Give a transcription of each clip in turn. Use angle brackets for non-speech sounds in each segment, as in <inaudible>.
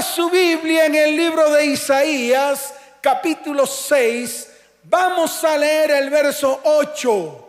Su Biblia en el libro de Isaías, capítulo 6. Vamos a leer el verso 8.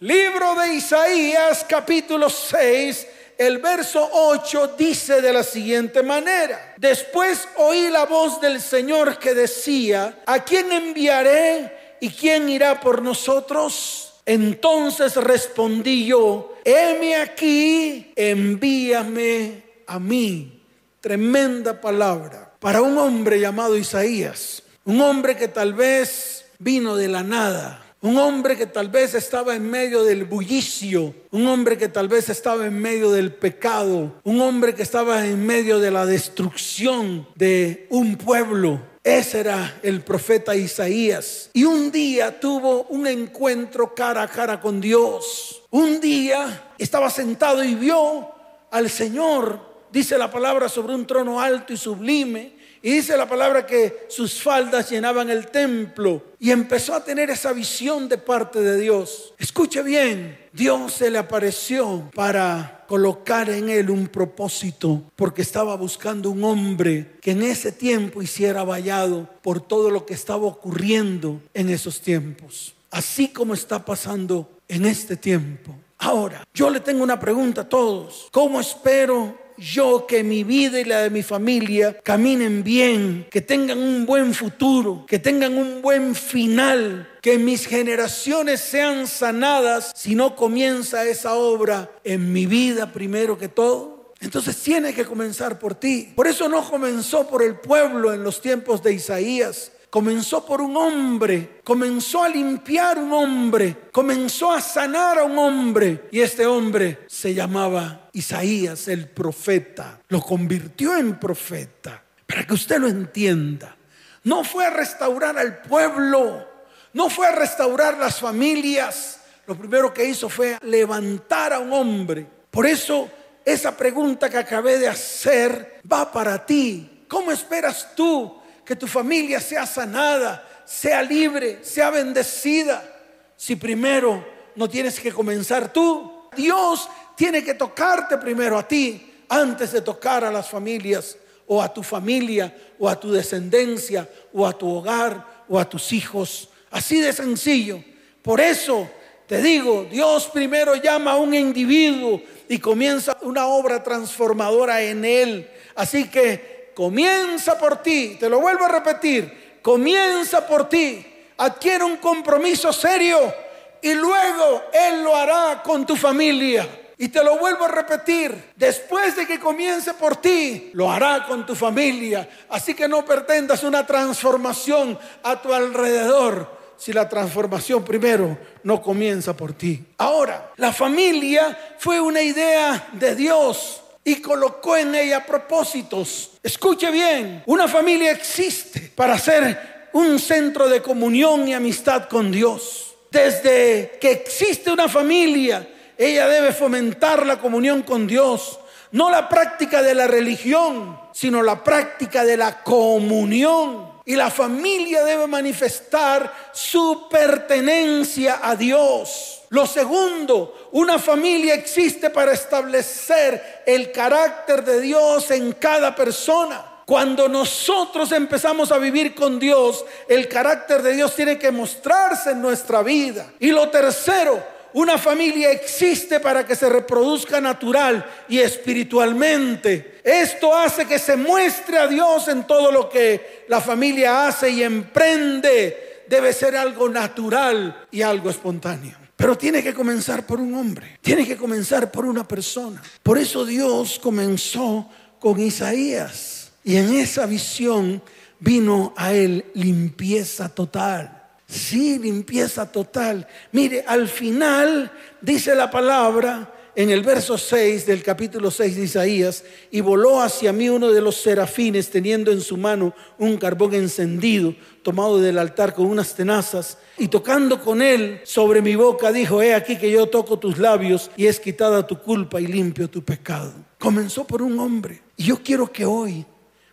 Libro de Isaías, capítulo 6. El verso 8 dice de la siguiente manera. Después oí la voz del Señor que decía, ¿a quién enviaré y quién irá por nosotros? Entonces respondí yo, heme aquí, envíame a mí. Tremenda palabra para un hombre llamado Isaías. Un hombre que tal vez vino de la nada. Un hombre que tal vez estaba en medio del bullicio, un hombre que tal vez estaba en medio del pecado, un hombre que estaba en medio de la destrucción de un pueblo. Ese era el profeta Isaías. Y un día tuvo un encuentro cara a cara con Dios. Un día estaba sentado y vio al Señor dice la palabra sobre un trono alto y sublime. Y dice la palabra que sus faldas llenaban el templo. Y empezó a tener esa visión de parte de Dios. Escuche bien, Dios se le apareció para colocar en él un propósito. Porque estaba buscando un hombre que en ese tiempo hiciera vallado por todo lo que estaba ocurriendo en esos tiempos. Así como está pasando en este tiempo. Ahora, yo le tengo una pregunta a todos. ¿Cómo espero yo que mi vida y la de mi familia caminen bien, que tengan un buen futuro, que tengan un buen final, que mis generaciones sean sanadas si no comienza esa obra en mi vida primero que todo. Entonces tiene que comenzar por ti. Por eso no comenzó por el pueblo en los tiempos de Isaías comenzó por un hombre, comenzó a limpiar un hombre, comenzó a sanar a un hombre. Y este hombre se llamaba Isaías el profeta. Lo convirtió en profeta. Para que usted lo entienda. No fue a restaurar al pueblo, no fue a restaurar las familias. Lo primero que hizo fue levantar a un hombre. Por eso esa pregunta que acabé de hacer va para ti. ¿Cómo esperas tú que tu familia sea sanada, sea libre, sea bendecida. Si primero no tienes que comenzar tú, Dios tiene que tocarte primero a ti antes de tocar a las familias o a tu familia o a tu descendencia o a tu hogar o a tus hijos. Así de sencillo. Por eso te digo, Dios primero llama a un individuo y comienza una obra transformadora en él. Así que comienza por ti, te lo vuelvo a repetir, comienza por ti, adquiere un compromiso serio y luego Él lo hará con tu familia. Y te lo vuelvo a repetir, después de que comience por ti, lo hará con tu familia. Así que no pretendas una transformación a tu alrededor si la transformación primero no comienza por ti. Ahora, la familia fue una idea de Dios y colocó en ella propósitos. Escuche bien, una familia existe para ser un centro de comunión y amistad con Dios. Desde que existe una familia, ella debe fomentar la comunión con Dios, no la práctica de la religión, sino la práctica de la comunión. Y la familia debe manifestar su pertenencia a Dios. Lo segundo, una familia existe para establecer el carácter de Dios en cada persona. Cuando nosotros empezamos a vivir con Dios, el carácter de Dios tiene que mostrarse en nuestra vida. Y lo tercero, una familia existe para que se reproduzca natural y espiritualmente. Esto hace que se muestre a Dios en todo lo que la familia hace y emprende. Debe ser algo natural y algo espontáneo. Pero tiene que comenzar por un hombre, tiene que comenzar por una persona. Por eso Dios comenzó con Isaías y en esa visión vino a él limpieza total. Sí, limpieza total. Mire, al final dice la palabra en el verso 6 del capítulo 6 de Isaías, y voló hacia mí uno de los serafines teniendo en su mano un carbón encendido, tomado del altar con unas tenazas, y tocando con él sobre mi boca, dijo, he aquí que yo toco tus labios y es quitada tu culpa y limpio tu pecado. Comenzó por un hombre, y yo quiero que hoy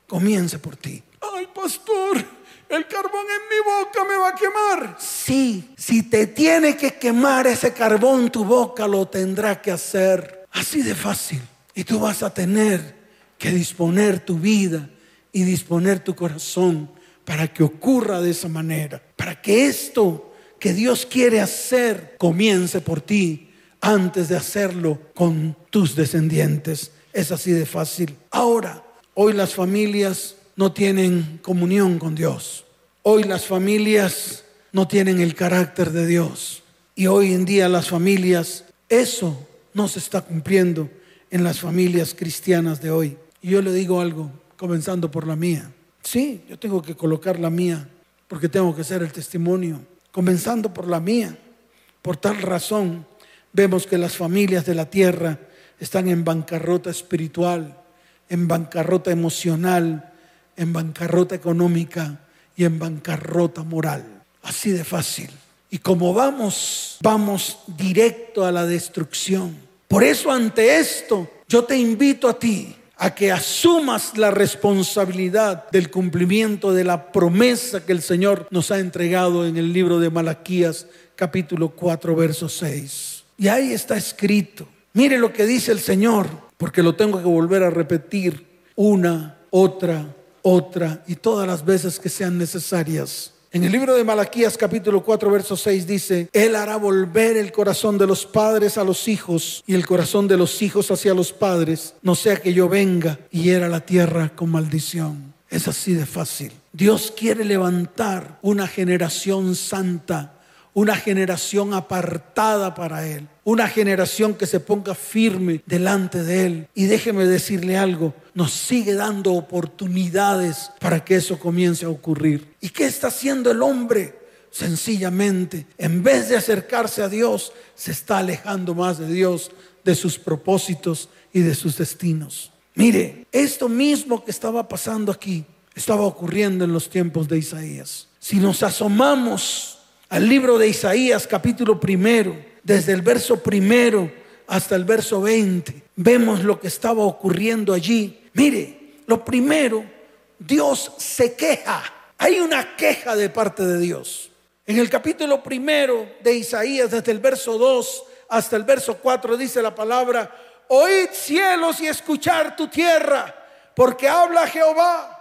comience por ti. Ay, pastor, el carbón en mi boca me va a quemar. Sí, si te tiene que quemar ese carbón, tu boca lo tendrá que hacer. Así de fácil. Y tú vas a tener que disponer tu vida y disponer tu corazón para que ocurra de esa manera, para que esto que Dios quiere hacer comience por ti antes de hacerlo con tus descendientes. Es así de fácil. Ahora, hoy las familias no tienen comunión con Dios. Hoy las familias no tienen el carácter de Dios. Y hoy en día las familias, eso no se está cumpliendo en las familias cristianas de hoy. Y yo le digo algo, comenzando por la mía. Sí, yo tengo que colocar la mía, porque tengo que ser el testimonio, comenzando por la mía. Por tal razón, vemos que las familias de la tierra están en bancarrota espiritual, en bancarrota emocional, en bancarrota económica y en bancarrota moral. Así de fácil. Y como vamos, vamos directo a la destrucción. Por eso ante esto, yo te invito a ti a que asumas la responsabilidad del cumplimiento de la promesa que el Señor nos ha entregado en el libro de Malaquías capítulo 4 verso 6. Y ahí está escrito. Mire lo que dice el Señor, porque lo tengo que volver a repetir una, otra, otra y todas las veces que sean necesarias. En el libro de Malaquías capítulo 4 verso 6 dice, Él hará volver el corazón de los padres a los hijos y el corazón de los hijos hacia los padres, no sea que yo venga y hiera la tierra con maldición. Es así de fácil. Dios quiere levantar una generación santa una generación apartada para Él, una generación que se ponga firme delante de Él. Y déjeme decirle algo, nos sigue dando oportunidades para que eso comience a ocurrir. ¿Y qué está haciendo el hombre? Sencillamente, en vez de acercarse a Dios, se está alejando más de Dios, de sus propósitos y de sus destinos. Mire, esto mismo que estaba pasando aquí, estaba ocurriendo en los tiempos de Isaías. Si nos asomamos al libro de Isaías capítulo primero, desde el verso primero hasta el verso 20, vemos lo que estaba ocurriendo allí. Mire, lo primero, Dios se queja. Hay una queja de parte de Dios. En el capítulo primero de Isaías, desde el verso 2 hasta el verso 4, dice la palabra, oíd cielos y escuchar tu tierra, porque habla Jehová.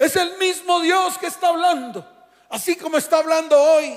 Es el mismo Dios que está hablando, así como está hablando hoy.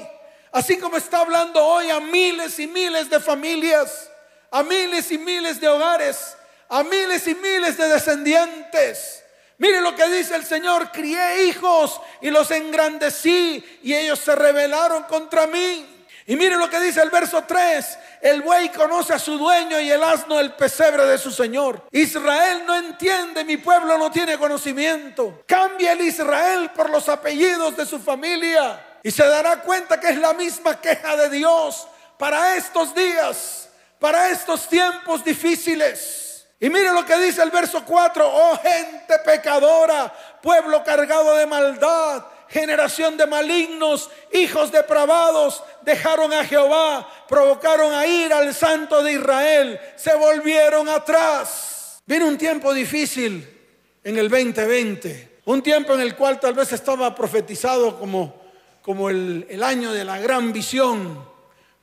Así como está hablando hoy a miles y miles de familias, a miles y miles de hogares, a miles y miles de descendientes. Mire lo que dice el Señor, crié hijos y los engrandecí y ellos se rebelaron contra mí. Y mire lo que dice el verso 3, el buey conoce a su dueño y el asno el pesebre de su señor. Israel no entiende, mi pueblo no tiene conocimiento. Cambia el Israel por los apellidos de su familia. Y se dará cuenta que es la misma queja de Dios para estos días, para estos tiempos difíciles. Y mire lo que dice el verso 4, oh gente pecadora, pueblo cargado de maldad, generación de malignos, hijos depravados, dejaron a Jehová, provocaron a ir al santo de Israel, se volvieron atrás. Viene un tiempo difícil en el 2020, un tiempo en el cual tal vez estaba profetizado como como el, año de la gran visión,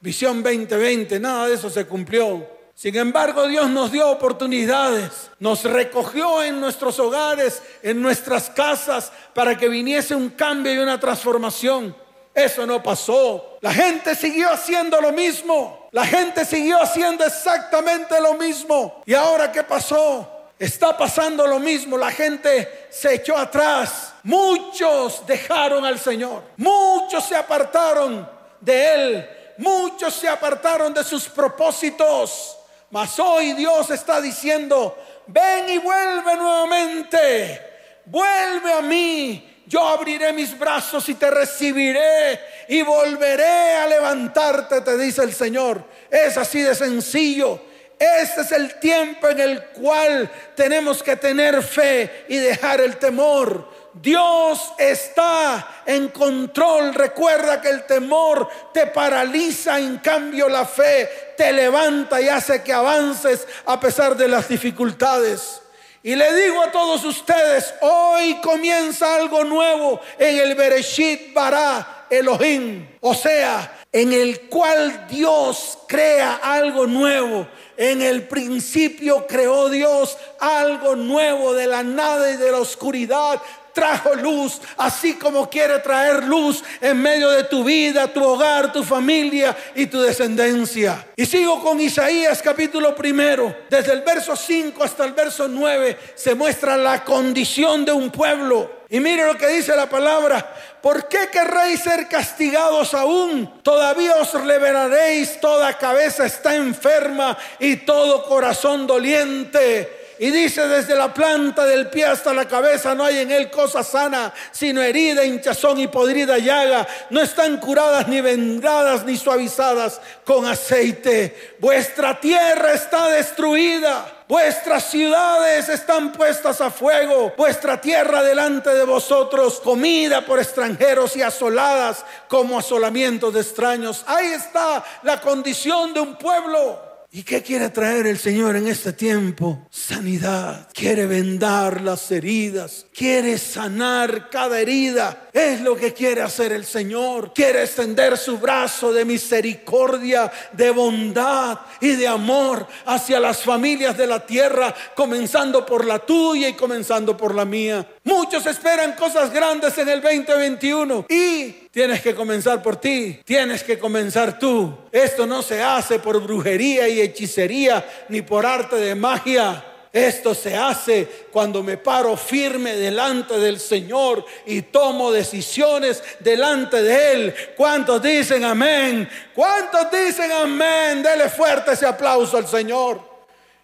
visión 2020, nada de eso se cumplió. Sin embargo, Dios nos dio oportunidades, nos recogió en nuestros hogares, en nuestras casas, para que viniese un cambio y una transformación. Eso no pasó. La gente siguió haciendo lo mismo. La gente siguió haciendo exactamente lo mismo. ¿Y ahora qué pasó? Está pasando lo mismo. La gente se echó atrás Muchos dejaron al Señor, muchos se apartaron de Él, muchos se apartaron de sus propósitos. Mas hoy Dios está diciendo, ven y vuelve nuevamente, vuelve a mí, yo abriré mis brazos y te recibiré y volveré a levantarte, te dice el Señor. Es así de sencillo. Este es el tiempo en el cual tenemos que tener fe y dejar el temor. Dios está en control. Recuerda que el temor te paraliza, en cambio la fe te levanta y hace que avances a pesar de las dificultades. Y le digo a todos ustedes, hoy comienza algo nuevo en el Bereshit Bara Elohim. O sea, en el cual Dios crea algo nuevo En el principio creó Dios algo nuevo de la nada y de la oscuridad trajo luz, así como quiere traer luz en medio de tu vida, tu hogar, tu familia y tu descendencia. Y sigo con Isaías capítulo primero, desde el verso 5 hasta el verso 9 se muestra la condición de un pueblo. Y mire lo que dice la palabra. ¿Por qué querréis ser castigados aún? Todavía os liberaréis, toda cabeza está enferma y todo corazón doliente. Y dice, desde la planta del pie hasta la cabeza no hay en él cosa sana, sino herida, hinchazón y podrida llaga. No están curadas ni vendadas ni suavizadas con aceite. Vuestra tierra está destruida. Vuestras ciudades están puestas a fuego, vuestra tierra delante de vosotros, comida por extranjeros y asoladas como asolamientos de extraños. Ahí está la condición de un pueblo ¿Y qué quiere traer el Señor en este tiempo? Sanidad. Quiere vendar las heridas. Quiere sanar cada herida. Es lo que quiere hacer el Señor. Quiere extender su brazo de misericordia, de bondad y de amor hacia las familias de la tierra, comenzando por la tuya y comenzando por la mía. Muchos esperan cosas grandes en el 2021 y Tienes que comenzar por ti, tienes que comenzar tú. Esto no se hace por brujería y hechicería ni por arte de magia. Esto se hace cuando me paro firme delante del Señor y tomo decisiones delante de Él. ¿Cuántos dicen amén? ¿Cuántos dicen amén? Dele fuerte ese aplauso al Señor.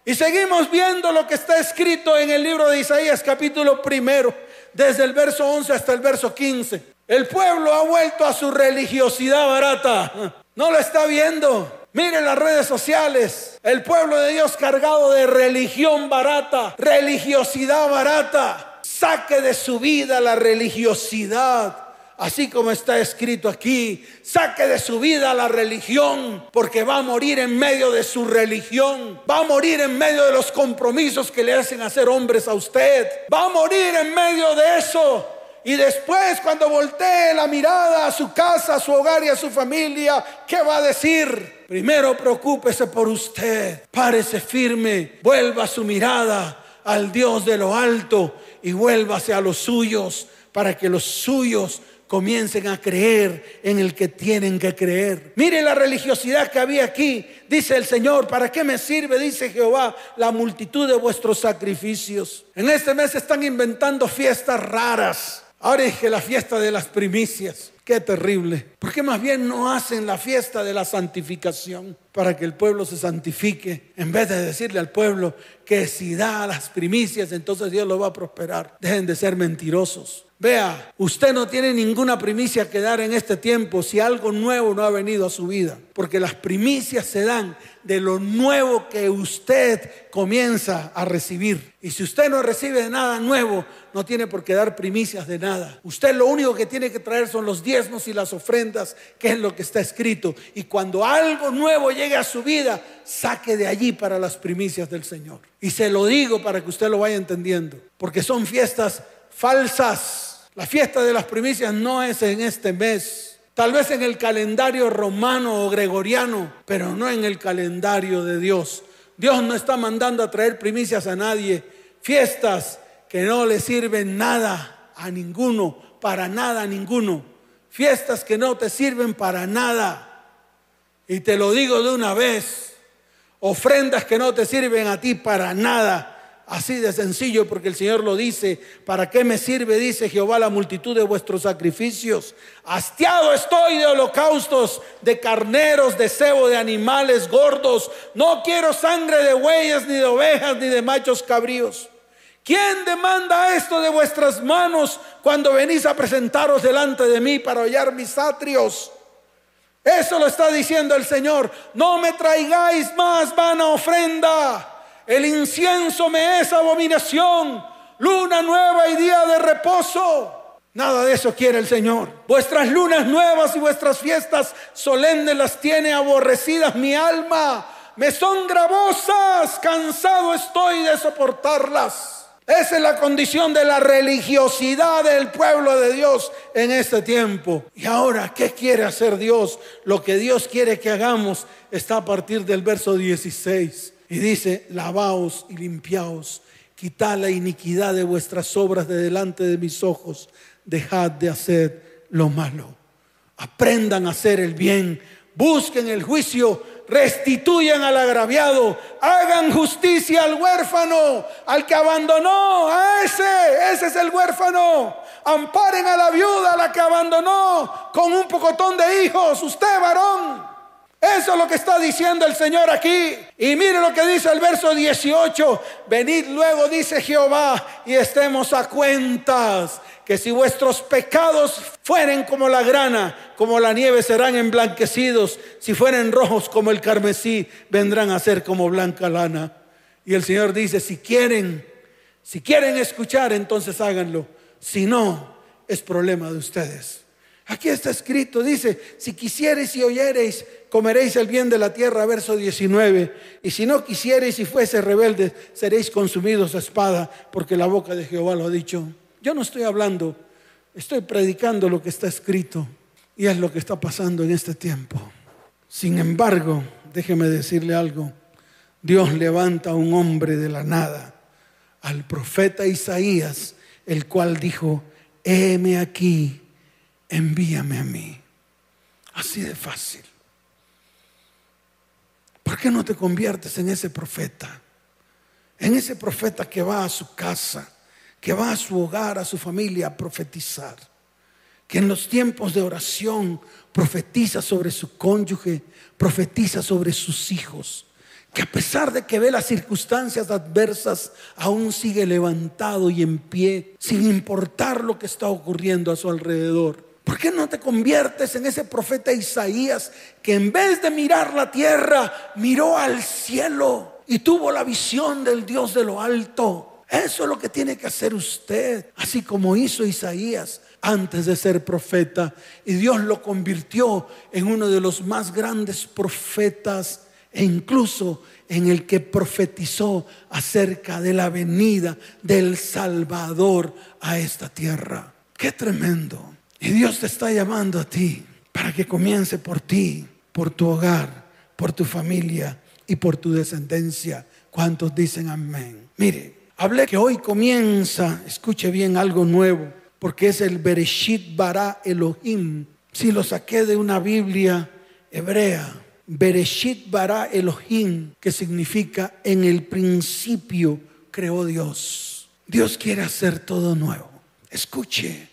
Y seguimos viendo lo que está escrito en el libro de Isaías capítulo primero, desde el verso 11 hasta el verso 15. El pueblo ha vuelto a su religiosidad barata. No lo está viendo. Miren las redes sociales. El pueblo de Dios cargado de religión barata, religiosidad barata. Saque de su vida la religiosidad. Así como está escrito aquí, saque de su vida la religión, porque va a morir en medio de su religión, va a morir en medio de los compromisos que le hacen hacer hombres a usted, va a morir en medio de eso. Y después cuando voltee la mirada a su casa, a su hogar y a su familia, ¿qué va a decir? Primero preocúpese por usted, párese firme, vuelva su mirada al Dios de lo alto y vuélvase a los suyos para que los suyos comiencen a creer en el que tienen que creer. Mire la religiosidad que había aquí. Dice el Señor, ¿para qué me sirve? Dice Jehová, la multitud de vuestros sacrificios. En este mes están inventando fiestas raras Ahora es que la fiesta de las primicias, qué terrible. ¿Por qué más bien no hacen la fiesta de la santificación para que el pueblo se santifique? En vez de decirle al pueblo que si da las primicias, entonces Dios lo va a prosperar. Dejen de ser mentirosos. Vea, usted no tiene ninguna primicia que dar en este tiempo si algo nuevo no ha venido a su vida, porque las primicias se dan de lo nuevo que usted comienza a recibir. Y si usted no recibe nada nuevo, no tiene por qué dar primicias de nada. Usted lo único que tiene que traer son los y las ofrendas, que es lo que está escrito. Y cuando algo nuevo llegue a su vida, saque de allí para las primicias del Señor. Y se lo digo para que usted lo vaya entendiendo, porque son fiestas falsas. La fiesta de las primicias no es en este mes Tal vez en el calendario romano o gregoriano, pero no en el calendario de Dios. Dios no está mandando a traer primicias a nadie, fiestas que no le sirven nada a ninguno, para nada a ninguno. Fiestas que no te sirven para nada. Y te lo digo de una vez, ofrendas que no te sirven a ti para nada Así de sencillo, porque el Señor lo dice. ¿Para qué me sirve, dice Jehová, la multitud de vuestros sacrificios? Hastiado estoy de holocaustos, de carneros, de cebo, de animales gordos. No quiero sangre de bueyes, ni de ovejas, ni de machos cabríos. ¿Quién demanda esto de vuestras manos cuando venís a presentaros delante de mí para hollar mis atrios? Eso lo está diciendo el Señor. No me traigáis más vana ofrenda el incienso me es abominación. Luna nueva y día de reposo. Nada de eso quiere el Señor. Vuestras lunas nuevas y vuestras fiestas solemnes las tiene aborrecidas mi alma. Me son gravosas, cansado estoy de soportarlas. Esa es la condición de la religiosidad del pueblo de Dios en este tiempo. Y ahora, ¿qué quiere hacer Dios? Lo que Dios quiere que hagamos está a partir del verso 16. Y dice, lavaos y limpiaos, quitad la iniquidad de vuestras obras de delante de mis ojos, dejad de hacer lo malo. Aprendan a hacer el bien, busquen el juicio, restituyan al agraviado, hagan justicia al huérfano, al que abandonó, a ese, ese es el huérfano. Amparen a la viuda, a la que abandonó con un pocotón de hijos, usted varón. Eso es lo que está diciendo el Señor aquí. Y mire lo que dice el verso 18. Venid luego, dice Jehová, y estemos a cuentas que si vuestros pecados fueren como la grana, como la nieve serán emblanquecidos, si fueren rojos como el carmesí, vendrán a ser como blanca lana. Y el Señor dice, si quieren, si quieren escuchar, entonces háganlo. Si no, es problema de ustedes. Aquí está escrito, dice, si quisiereis y oyereis, comeréis el bien de la tierra, verso 19. Y si no quisiereis y fuese rebeldes, seréis consumidos a espada, porque la boca de Jehová lo ha dicho. Yo no estoy hablando, estoy predicando lo que está escrito y es lo que está pasando en este tiempo. Sin embargo, déjeme decirle algo, Dios levanta a un hombre de la nada, al profeta Isaías, el cual dijo, heme aquí, envíame a mí. Así de fácil. ¿Por qué no te conviertes en ese profeta? En ese profeta que va a su casa que va a su hogar, a su familia a profetizar, que en los tiempos de oración profetiza sobre su cónyuge, profetiza sobre sus hijos, que a pesar de que ve las circunstancias adversas, aún sigue levantado y en pie, sin importar lo que está ocurriendo a su alrededor. ¿Por qué no te conviertes en ese profeta Isaías que en vez de mirar la tierra, miró al cielo y tuvo la visión del Dios de lo alto? Eso es lo que tiene que hacer usted, así como hizo Isaías antes de ser profeta. Y Dios lo convirtió en uno de los más grandes profetas e incluso en el que profetizó acerca de la venida del Salvador a esta tierra. Qué tremendo. Y Dios te está llamando a ti para que comience por ti, por tu hogar, por tu familia y por tu descendencia. ¿Cuántos dicen amén? Mire, Hablé que hoy comienza, escuche bien, algo nuevo, porque es el Bereshit bara Elohim. Si lo saqué de una Biblia hebrea, Bereshit bara Elohim, que significa en el principio creó Dios. Dios quiere hacer todo nuevo. Escuche,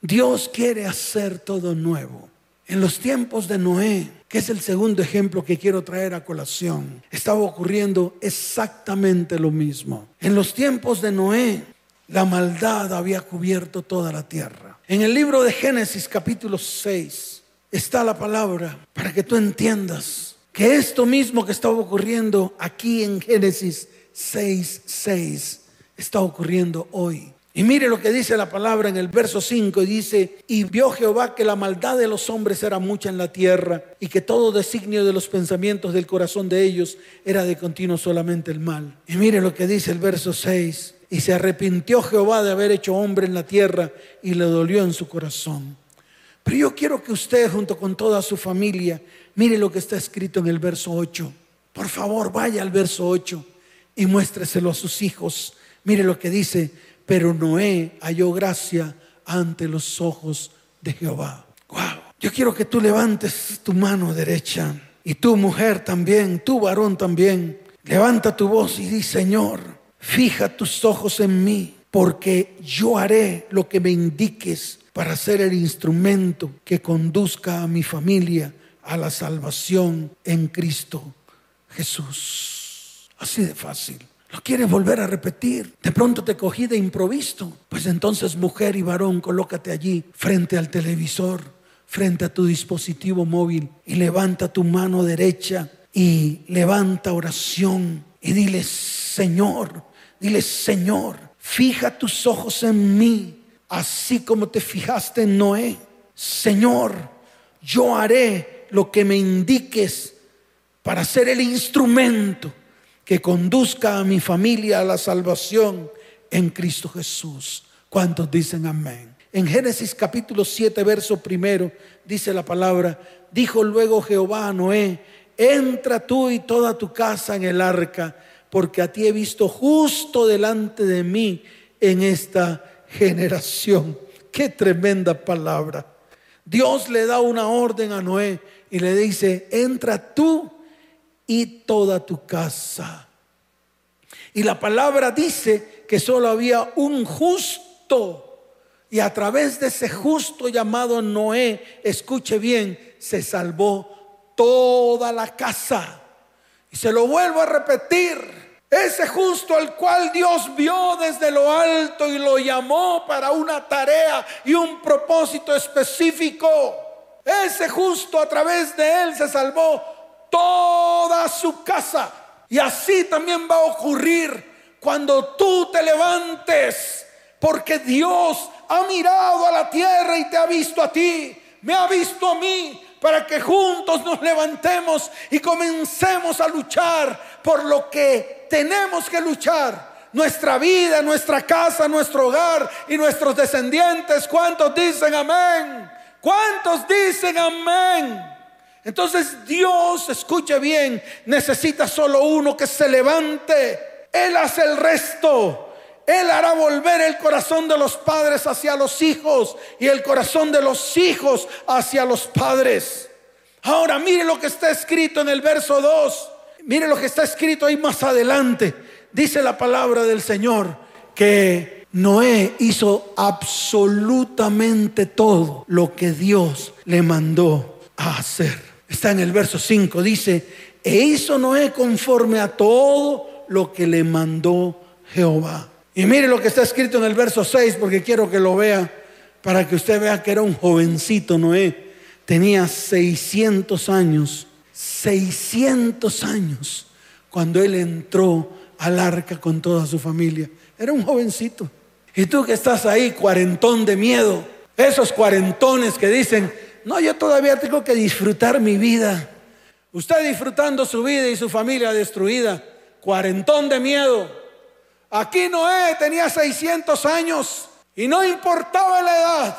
Dios quiere hacer todo nuevo. En los tiempos de Noé, que es el segundo ejemplo que quiero traer a colación, estaba ocurriendo exactamente lo mismo. En los tiempos de Noé, la maldad había cubierto toda la tierra. En el libro de Génesis capítulo 6 está la palabra para que tú entiendas que esto mismo que estaba ocurriendo aquí en Génesis 6, 6 está ocurriendo hoy. Y mire lo que dice la palabra en el verso 5 y dice, y vio Jehová que la maldad de los hombres era mucha en la tierra y que todo designio de los pensamientos del corazón de ellos era de continuo solamente el mal. Y mire lo que dice el verso 6, y se arrepintió Jehová de haber hecho hombre en la tierra y le dolió en su corazón. Pero yo quiero que usted junto con toda su familia mire lo que está escrito en el verso 8. Por favor, vaya al verso 8 y muéstreselo a sus hijos. Mire lo que dice, pero Noé halló gracia ante los ojos de Jehová. Wow. Yo quiero que tú levantes tu mano derecha y tu mujer también, tu varón también. Levanta tu voz y di, Señor, fija tus ojos en mí, porque yo haré lo que me indiques para ser el instrumento que conduzca a mi familia a la salvación en Cristo Jesús. Así de fácil. Lo quieres volver a repetir. De pronto te cogí de improviso. Pues entonces, mujer y varón, colócate allí frente al televisor, frente a tu dispositivo móvil y levanta tu mano derecha y levanta oración y dile, Señor, dile, Señor, fija tus ojos en mí, así como te fijaste en Noé. Señor, yo haré lo que me indiques para ser el instrumento que conduzca a mi familia a la salvación en Cristo Jesús. ¿Cuántos dicen amén? En Génesis capítulo 7, verso primero, dice la palabra, dijo luego Jehová a Noé, entra tú y toda tu casa en el arca, porque a ti he visto justo delante de mí en esta generación. Qué tremenda palabra. Dios le da una orden a Noé y le dice, entra tú y toda tu casa. Y la palabra dice que solo había un justo. Y a través de ese justo llamado Noé, escuche bien, se salvó toda la casa. Y se lo vuelvo a repetir. Ese justo al cual Dios vio desde lo alto y lo llamó para una tarea y un propósito específico. Ese justo a través de él se salvó toda su casa. Y así también va a ocurrir cuando tú te levantes, porque Dios ha mirado a la tierra y te ha visto a ti, me ha visto a mí, para que juntos nos levantemos y comencemos a luchar por lo que tenemos que luchar. Nuestra vida, nuestra casa, nuestro hogar y nuestros descendientes. ¿Cuántos dicen amén? ¿Cuántos dicen amén? Entonces Dios, escuche bien, necesita solo uno que se levante. Él hace el resto. Él hará volver el corazón de los padres hacia los hijos y el corazón de los hijos hacia los padres. Ahora mire lo que está escrito en el verso 2. Mire lo que está escrito ahí más adelante. Dice la palabra del Señor que Noé hizo absolutamente todo lo que Dios le mandó a hacer. Está en el verso 5. Dice, e hizo Noé conforme a todo lo que le mandó Jehová. Y mire lo que está escrito en el verso 6, porque quiero que lo vea, para que usted vea que era un jovencito Noé. Tenía 600 años, 600 años, cuando él entró al arca con toda su familia. Era un jovencito. Y tú que estás ahí, cuarentón de miedo, esos cuarentones que dicen, no, yo todavía tengo que disfrutar mi vida. Usted disfrutando su vida y su familia destruida, cuarentón de miedo. Aquí Noé tenía 600 años y no importaba la edad.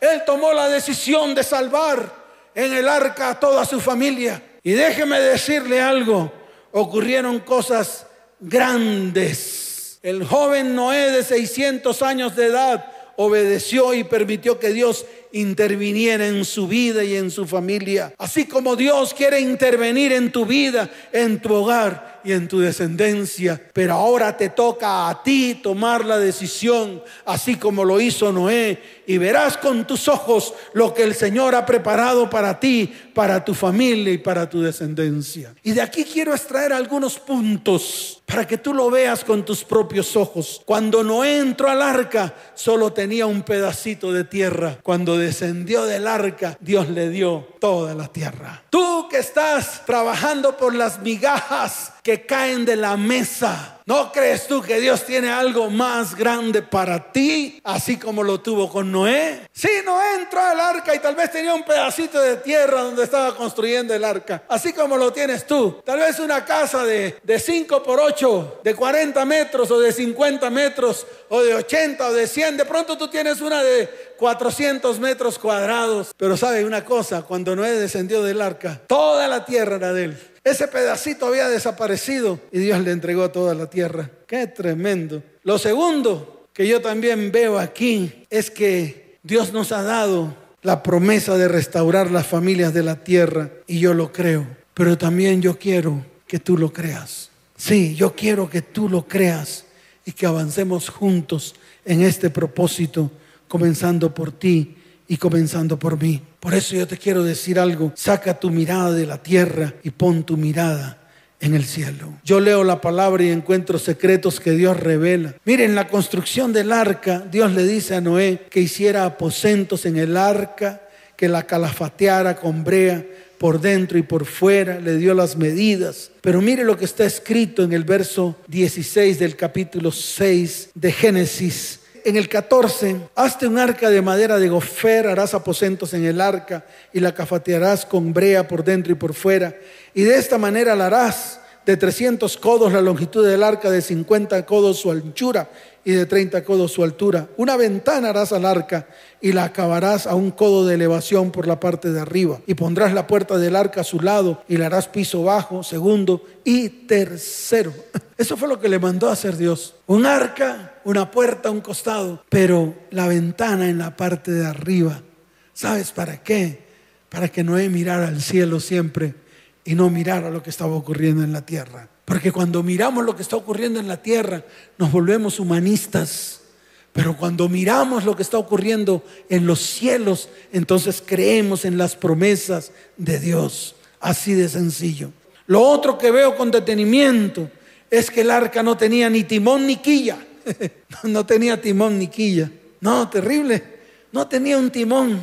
Él tomó la decisión de salvar en el arca a toda su familia. Y déjeme decirle algo, ocurrieron cosas grandes. El joven Noé de 600 años de edad obedeció y permitió que Dios interviniera en su vida y en su familia. Así como Dios quiere intervenir en tu vida, en tu hogar y en tu descendencia. Pero ahora te toca a ti tomar la decisión, así como lo hizo Noé, y verás con tus ojos lo que el Señor ha preparado para ti, para tu familia y para tu descendencia. Y de aquí quiero extraer algunos puntos para que tú lo veas con tus propios ojos. Cuando Noé entró al arca, solo tenía un pedacito de tierra. Cuando descendió del arca, Dios le dio toda la tierra. Tú que estás trabajando por las migajas que caen de la mesa, ¿No crees tú que Dios tiene algo más grande para ti, así como lo tuvo con Noé? Sí, Noé entró al arca y tal vez tenía un pedacito de tierra donde estaba construyendo el arca, así como lo tienes tú. Tal vez una casa de, de 5 por 8, de 40 metros o de 50 metros o de 80 o de 100. De pronto tú tienes una de 400 metros cuadrados. Pero sabe una cosa, cuando Noé descendió del arca, toda la tierra era de él. Ese pedacito había desaparecido y Dios le entregó toda la tierra. Qué tremendo. Lo segundo que yo también veo aquí es que Dios nos ha dado la promesa de restaurar las familias de la tierra y yo lo creo. Pero también yo quiero que tú lo creas. Sí, yo quiero que tú lo creas y que avancemos juntos en este propósito, comenzando por ti y comenzando por mí. Por eso yo te quiero decir algo, saca tu mirada de la tierra y pon tu mirada en el cielo. Yo leo la palabra y encuentro secretos que Dios revela. Miren, la construcción del arca, Dios le dice a Noé que hiciera aposentos en el arca, que la calafateara con brea por dentro y por fuera, le dio las medidas. Pero mire lo que está escrito en el verso 16 del capítulo 6 de Génesis en el 14, hazte un arca de madera de gofer, harás aposentos en el arca y la cafatearás con brea por dentro y por fuera. Y de esta manera la harás de 300 codos la longitud del arca, de 50 codos su anchura y de 30 codos su altura. Una ventana harás al arca y la acabarás a un codo de elevación por la parte de arriba. Y pondrás la puerta del arca a su lado y le harás piso bajo, segundo y tercero. <laughs> Eso fue lo que le mandó a hacer Dios. Un arca, una puerta un costado, pero la ventana en la parte de arriba. ¿Sabes para qué? Para que Noé mirara al cielo siempre y no mirara lo que estaba ocurriendo en la tierra. Porque cuando miramos lo que está ocurriendo en la tierra, nos volvemos humanistas. Pero cuando miramos lo que está ocurriendo en los cielos, entonces creemos en las promesas de Dios. Así de sencillo. Lo otro que veo con detenimiento es que el arca no tenía ni timón ni quilla. <laughs> no tenía timón ni quilla. No, terrible. No tenía un timón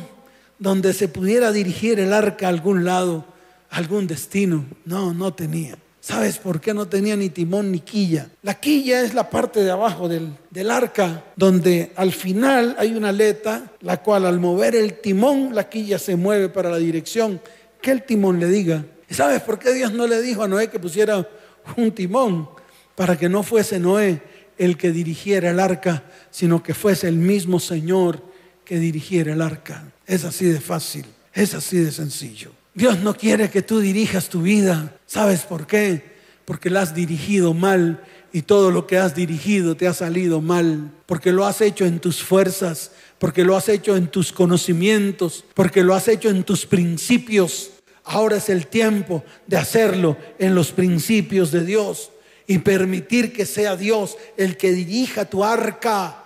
donde se pudiera dirigir el arca a algún lado, a algún destino. No, no tenía. ¿Sabes por qué no tenía ni timón ni quilla? La quilla es la parte de abajo del, arca, donde al final hay una aleta, la cual al mover el timón, la quilla se mueve para la dirección que el timón le diga. ¿Y sabes por qué Dios no le dijo a Noé que pusiera un timón? Para que no fuese Noé el que dirigiera el arca, sino que fuese el mismo Señor que dirigiera el arca. Es así de fácil, es así de sencillo. Dios no quiere que tú dirijas tu vida. ¿Sabes por qué? Porque la has dirigido mal y todo lo que has dirigido te ha salido mal. Porque lo has hecho en tus fuerzas, porque lo has hecho en tus conocimientos, porque lo has hecho en tus principios. Ahora es el tiempo de hacerlo en los principios de Dios y permitir que sea Dios el que dirija tu arca,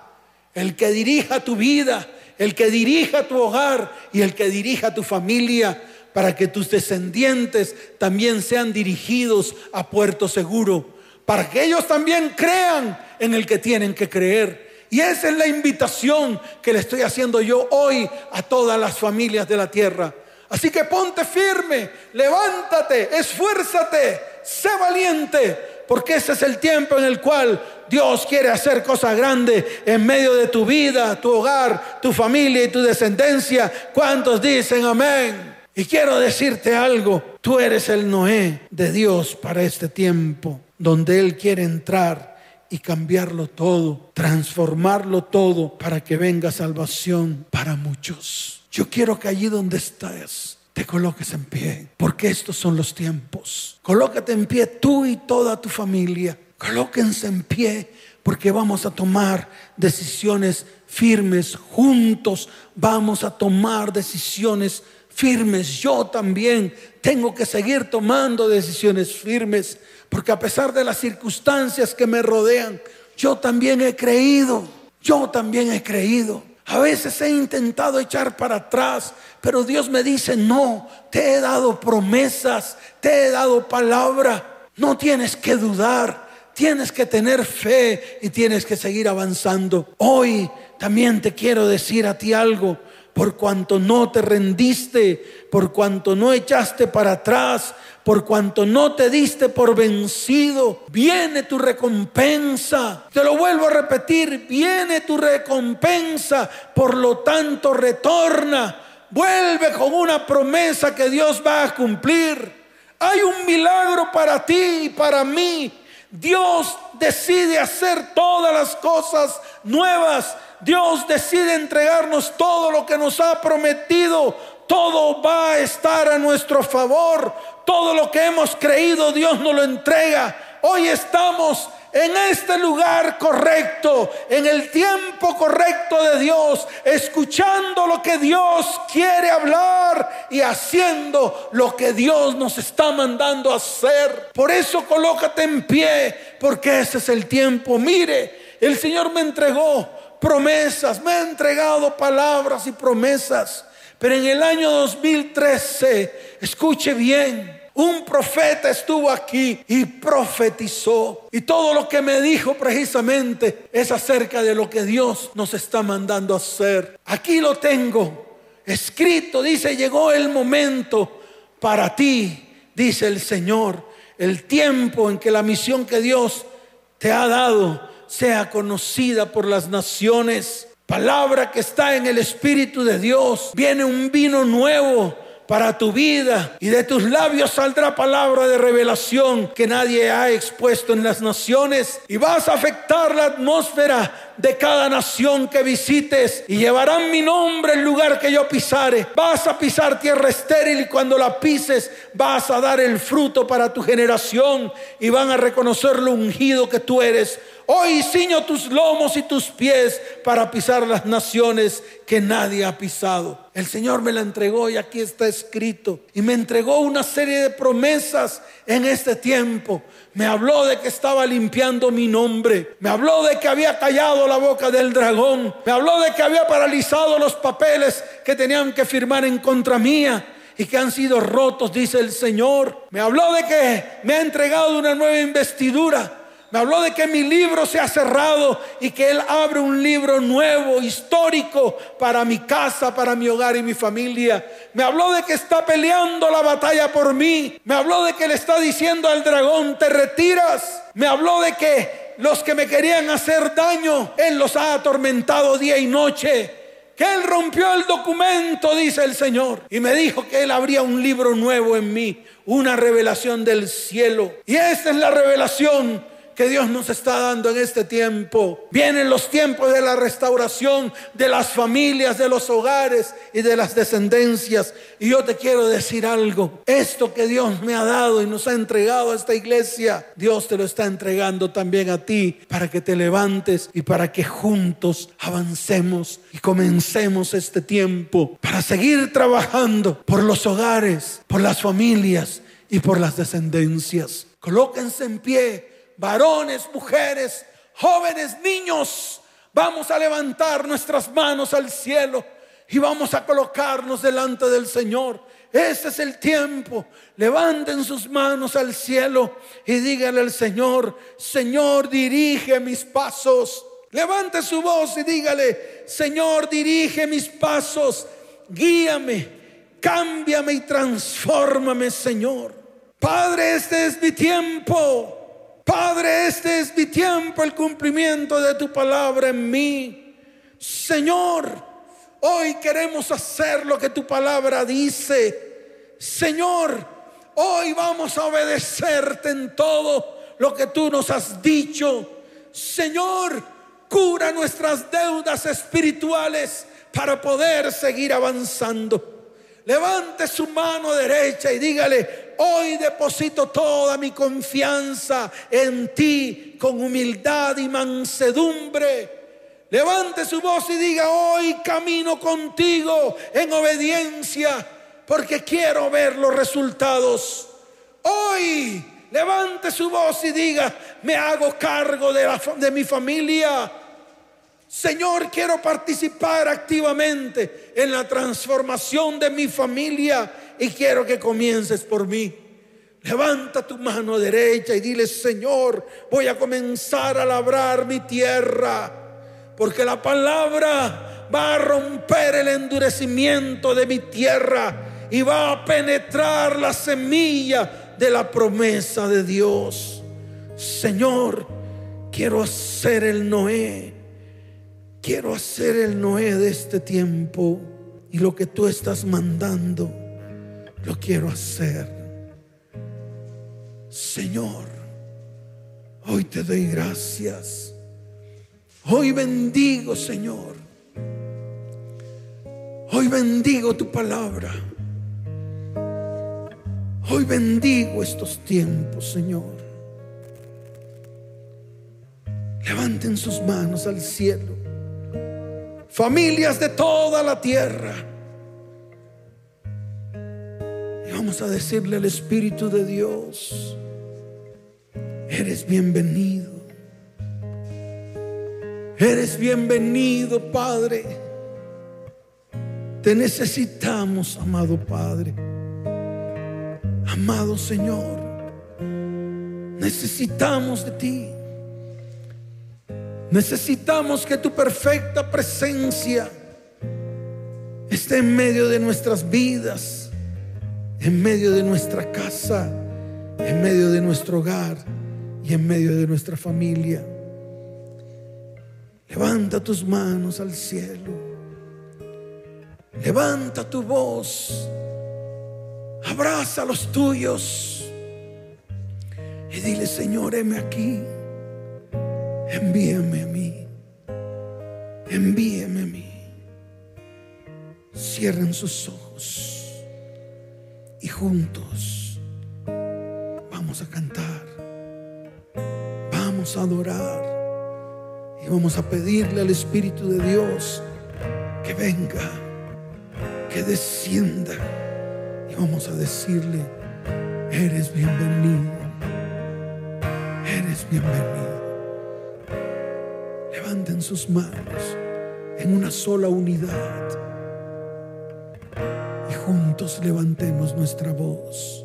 el que dirija tu vida, el que dirija tu hogar y el que dirija tu familia para que tus descendientes también sean dirigidos a puerto seguro, para que ellos también crean en el que tienen que creer. Y esa es la invitación que le estoy haciendo yo hoy a todas las familias de la tierra. Así que ponte firme, levántate, esfuérzate, sé valiente, porque ese es el tiempo en el cual Dios quiere hacer cosas grandes en medio de tu vida, tu hogar, tu familia y tu descendencia. ¿Cuántos dicen amén? Y quiero decirte algo, tú eres el Noé de Dios para este tiempo, donde Él quiere entrar y cambiarlo todo, transformarlo todo para que venga salvación para muchos. Yo quiero que allí donde estás te coloques en pie, porque estos son los tiempos. Colócate en pie tú y toda tu familia. Colóquense en pie porque vamos a tomar decisiones firmes juntos. Vamos a tomar decisiones firmes. Yo también tengo que seguir tomando decisiones firmes, porque a pesar de las circunstancias que me rodean, yo también he creído, yo también he creído. A veces he intentado echar para atrás, pero Dios me dice, no, te he dado promesas, te he dado palabra, no tienes que dudar, tienes que tener fe y tienes que seguir avanzando. Hoy también te quiero decir a ti algo, por cuanto no te rendiste, por cuanto no echaste para atrás, por cuanto no te diste por vencido, viene tu recompensa. Te lo vuelvo a repetir, viene tu recompensa, por lo tanto retorna, vuelve con una promesa que Dios va a cumplir. Hay un milagro para ti y para mí. Dios decide hacer todas las cosas nuevas Dios decide entregarnos todo lo que nos ha prometido, todo va a estar a nuestro favor. Todo lo que hemos creído, Dios nos lo entrega. Hoy estamos en este lugar correcto, en el tiempo correcto de Dios, escuchando lo que Dios quiere hablar y haciendo lo que Dios nos está mandando hacer. Por eso colócate en pie, porque ese es el tiempo. Mire, el Señor me entregó promesas, me ha entregado palabras y promesas. Pero en el año 2013, escuche bien, un profeta estuvo aquí y profetizó. Y todo lo que me dijo precisamente es acerca de lo que Dios nos está mandando hacer. Aquí lo tengo escrito, dice, llegó el momento para ti, dice el Señor, el tiempo en que la misión que Dios te ha dado sea conocida por las naciones. Palabra que está en el Espíritu de Dios. Viene un vino nuevo para tu vida y de tus labios saldrá palabra de revelación que nadie ha expuesto en las naciones y vas a afectar la atmósfera de cada nación que visites y llevarán mi nombre en lugar que yo pisare. Vas a pisar tierra estéril y cuando la pises vas a dar el fruto para tu generación y van a reconocer lo ungido que tú eres Hoy ciño tus lomos y tus pies para pisar las naciones que nadie ha pisado. El Señor me la entregó y aquí está escrito. Y me entregó una serie de promesas en este tiempo. Me habló de que estaba limpiando mi nombre. Me habló de que había callado la boca del dragón. Me habló de que había paralizado los papeles que tenían que firmar en contra mía y que han sido rotos, dice el Señor. Me habló de que me ha entregado una nueva investidura me habló de que mi libro se ha cerrado y que Él abre un libro nuevo, histórico, para mi casa, para mi hogar y mi familia. Me habló de que está peleando la batalla por mí. Me habló de que le está diciendo al dragón, te retiras. Me habló de que los que me querían hacer daño, Él los ha atormentado día y noche. Que Él rompió el documento, dice el Señor. Y me dijo que Él abría un libro nuevo en mí, una revelación del cielo. Y esta es la revelación que Dios nos está dando en este tiempo. Vienen los tiempos de la restauración de las familias, de los hogares y de las descendencias. Y yo te quiero decir algo. Esto que Dios me ha dado y nos ha entregado a esta iglesia, Dios te lo está entregando también a ti para que te levantes y para que juntos avancemos y comencemos este tiempo para seguir trabajando por los hogares, por las familias y por las descendencias. Colóquense en pie varones, mujeres, jóvenes, niños, vamos a levantar nuestras manos al cielo y vamos a colocarnos delante del Señor. Ese es el tiempo. Levanten sus manos al cielo y díganle al Señor, Señor, dirige mis pasos. Levante su voz y dígale, Señor, dirige mis pasos, guíame, cámbiame y transfórmame, Señor. Padre, este es mi tiempo. Padre, este es mi tiempo, el cumplimiento de tu palabra en mí. Señor, hoy queremos hacer lo que tu palabra dice. Señor, hoy vamos a obedecerte en todo lo que tú nos has dicho. Señor, cura nuestras deudas espirituales para poder seguir avanzando. Levante su mano derecha y dígale, Hoy deposito toda mi confianza en ti con humildad y mansedumbre. Levante su voz y diga, hoy camino contigo en obediencia porque quiero ver los resultados. Hoy levante su voz y diga, me hago cargo de, de mi familia. Señor, quiero participar activamente en la transformación de mi familia y quiero que comiences por mí. Levanta tu mano derecha y dile, Señor, voy a comenzar a labrar mi tierra, porque la palabra va a romper el endurecimiento de mi tierra y va a penetrar la semilla de la promesa de Dios. Señor, quiero hacer el Noé, quiero hacer el Noé de este tiempo y lo que tú estás mandando lo quiero hacer. Señor, hoy te doy gracias. Hoy bendigo, Señor. Hoy bendigo tu palabra. Hoy bendigo estos tiempos, Señor. Levanten sus manos al cielo. Familias de toda la tierra vamos a decirle al Espíritu de Dios, eres bienvenido. Eres bienvenido, Padre. Te necesitamos, amado Padre. Amado Señor. Necesitamos de ti. Necesitamos que tu perfecta presencia esté en medio de nuestras vidas en medio de nuestra casa, en medio de nuestro hogar y en medio de nuestra familia. Levanta tus manos al cielo. Levanta tu voz Abraza a los tuyos y dile, Señor, heme aquí. Envíame a mí. Envíeme a mí. Cierren sus ojos y juntos vamos a cantar. Vamos a adorar y vamos a pedirle al Espíritu de Dios que venga, que descienda y vamos a decirle, eres bienvenido, eres bienvenido. Levanten sus manos en una sola unidad y juntos levantemos nuestra voz.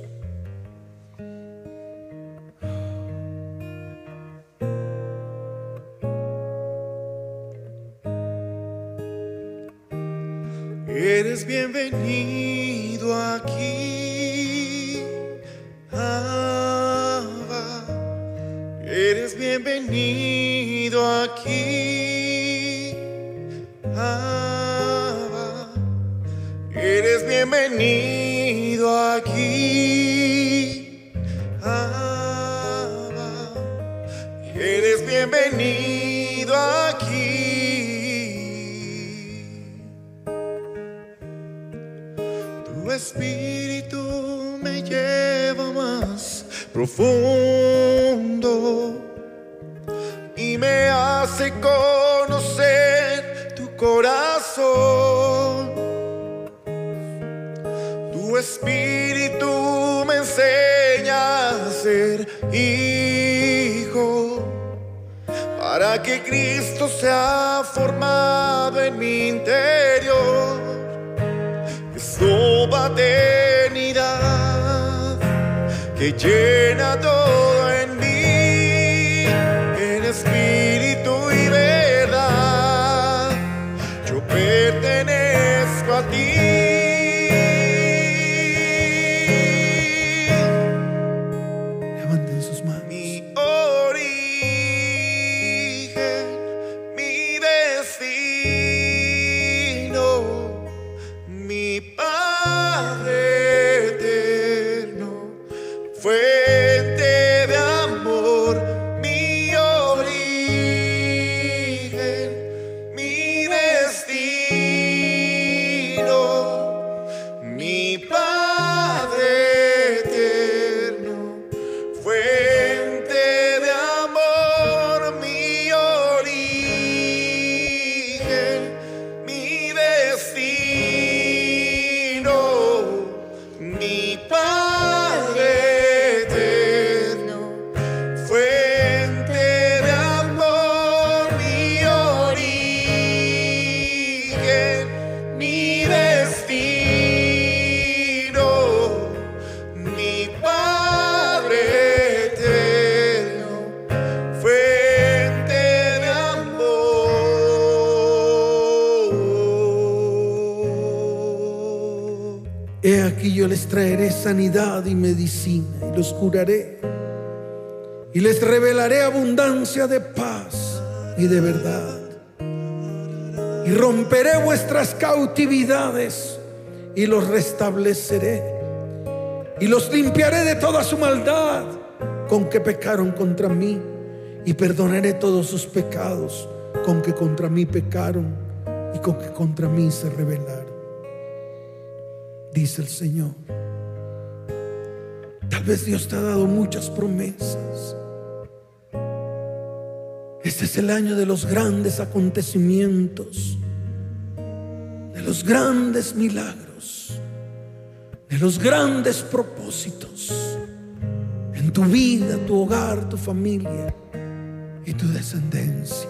Eres bienvenido aquí. Abba. Eres bienvenido aquí. Tu espíritu me lleva más profundo y me hace que Cristo sea formado en mi interior. Es tu paternidad que llena todo sanidad y medicina y los curaré y les revelaré abundancia de paz y de verdad. Y romperé vuestras cautividades y los restableceré y los limpiaré de toda su maldad con que pecaron contra mí y perdonaré todos sus pecados con que contra mí pecaron y con que contra mí se rebelaron dice el Señor. Dios te ha dado muchas promesas. Este es el año de los grandes acontecimientos, de los grandes milagros, de los grandes propósitos en tu vida, tu hogar, tu familia y tu descendencia.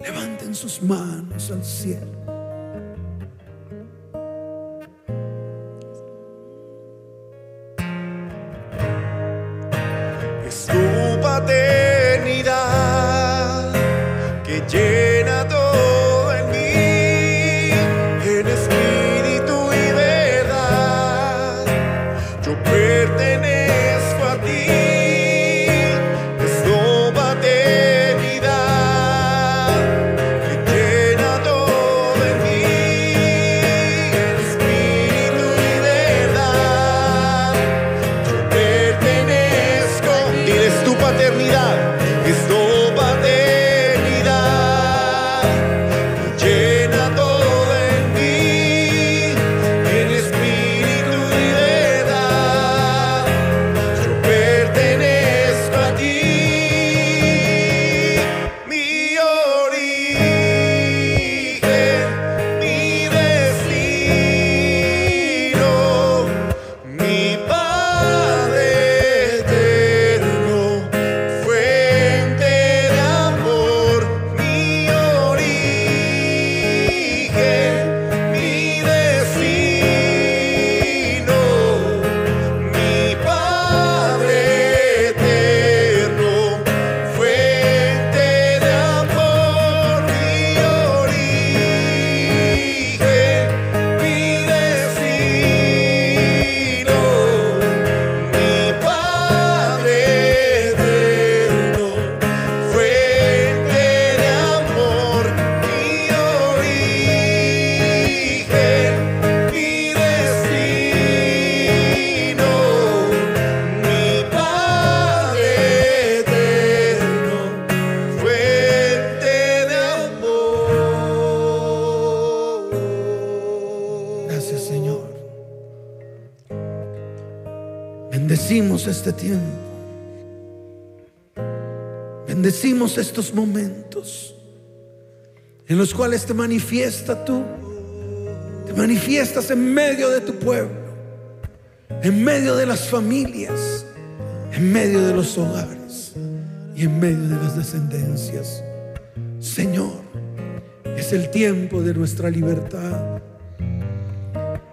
Levanten sus manos al cielo. Estos momentos en los cuales te manifiesta tú. Te manifiestas en medio de tu pueblo, en medio de las familias, en medio de los hogares y en medio de las descendencias. Señor, es el tiempo de nuestra libertad.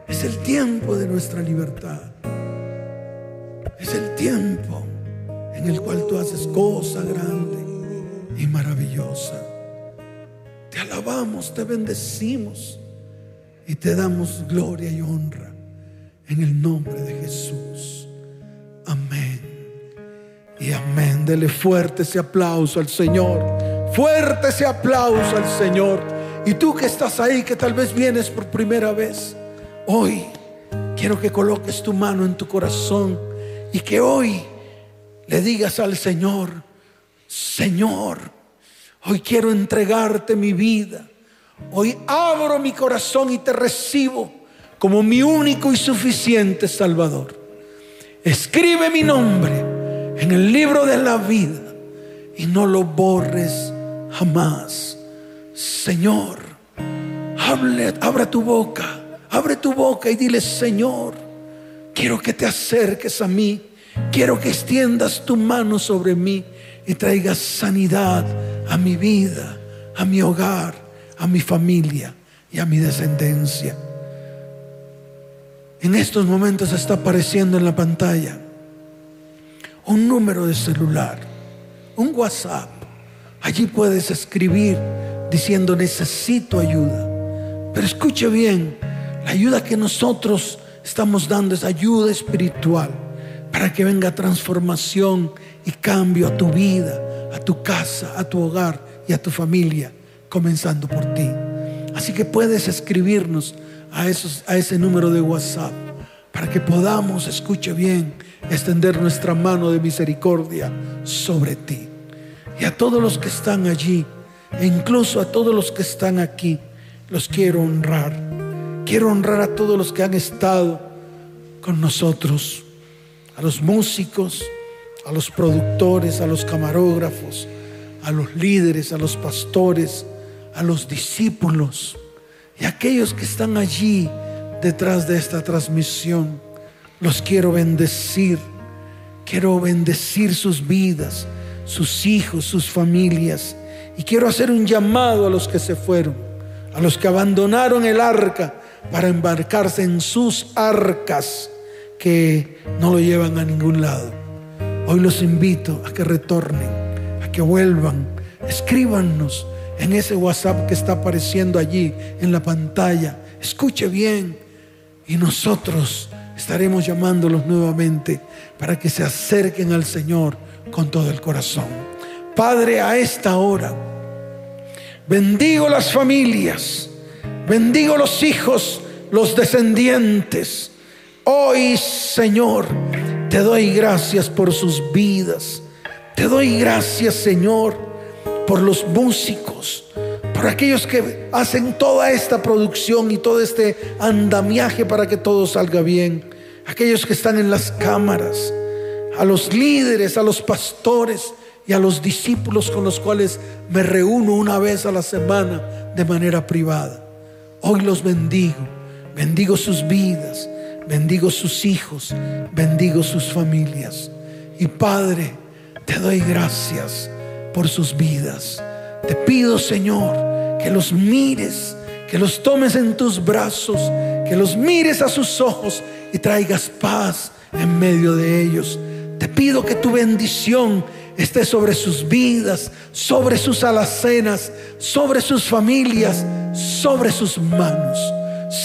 Es el tiempo de nuestra libertad. Es el tiempo en el cual tú haces cosa grande y maravillosa. Te alabamos, te bendecimos y te damos gloria y honra en el nombre de Jesús. Amén. Y amén. Dele fuerte ese aplauso al Señor. Fuerte ese aplauso al Señor. Y tú que estás ahí, que tal vez vienes por primera vez, hoy quiero que coloques tu mano en tu corazón y que hoy le digas al Señor, Señor, hoy quiero entregarte mi vida. Hoy abro mi corazón y te recibo como mi único y suficiente Salvador. Escribe mi nombre en el libro de la vida y no lo borres jamás. Señor, abra tu boca, abre tu boca y dile, Señor, quiero que te acerques a mí, quiero que extiendas tu mano sobre mí y traigas sanidad a mi vida, a mi hogar, a mi familia y a mi descendencia. En estos momentos está apareciendo en la pantalla un número de celular, un WhatsApp. Allí puedes escribir diciendo necesito ayuda. Pero escuche bien, la ayuda que nosotros estamos dando es ayuda espiritual para que venga transformación y cambio a tu vida, a tu casa, a tu hogar y a tu familia, comenzando por ti. Así que puedes escribirnos a, esos, a ese número de WhatsApp para que podamos, escuche bien, extender nuestra mano de misericordia sobre ti. Y a todos los que están allí, e incluso a todos los que están aquí, los quiero honrar. Quiero honrar a todos los que han estado con nosotros, a los músicos, a los productores, a los camarógrafos, a los líderes, a los pastores, a los discípulos y a aquellos que están allí detrás de esta transmisión. Los quiero bendecir. Quiero bendecir sus vidas, sus hijos, sus familias. Y quiero hacer un llamado a los que se fueron, a los que abandonaron el arca para embarcarse en sus arcas que no lo llevan a ningún lado. Hoy los invito a que retornen, a que vuelvan, escríbanos en ese WhatsApp que está apareciendo allí en la pantalla. Escuche bien y nosotros estaremos llamándolos nuevamente para que se acerquen al Señor con todo el corazón. Padre, a esta hora, bendigo las familias, bendigo los hijos, los descendientes. Hoy, Señor, te doy gracias por sus vidas. Te doy gracias, Señor, por los músicos, por aquellos que hacen toda esta producción y todo este andamiaje para que todo salga bien. Aquellos que están en las cámaras, a los líderes, a los pastores y a los discípulos con los cuales me reúno una vez a la semana de manera privada. Hoy los bendigo, bendigo sus vidas, bendigo sus hijos, bendigo sus familias. Y Padre, te doy gracias por sus vidas. Te pido, Señor, que los mires, que los tomes en tus brazos, que los mires a sus ojos y traigas paz en medio de ellos. Te pido que tu bendición esté sobre sus vidas, sobre sus alacenas, sobre sus familias, sobre sus manos.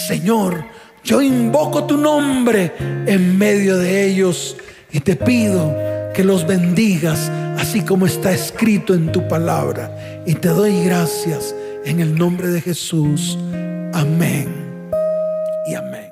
Señor, yo invoco tu nombre en medio de ellos y te pido que los bendigas así como está escrito en tu palabra. Y te doy gracias en el nombre de Jesús. Amén y amén.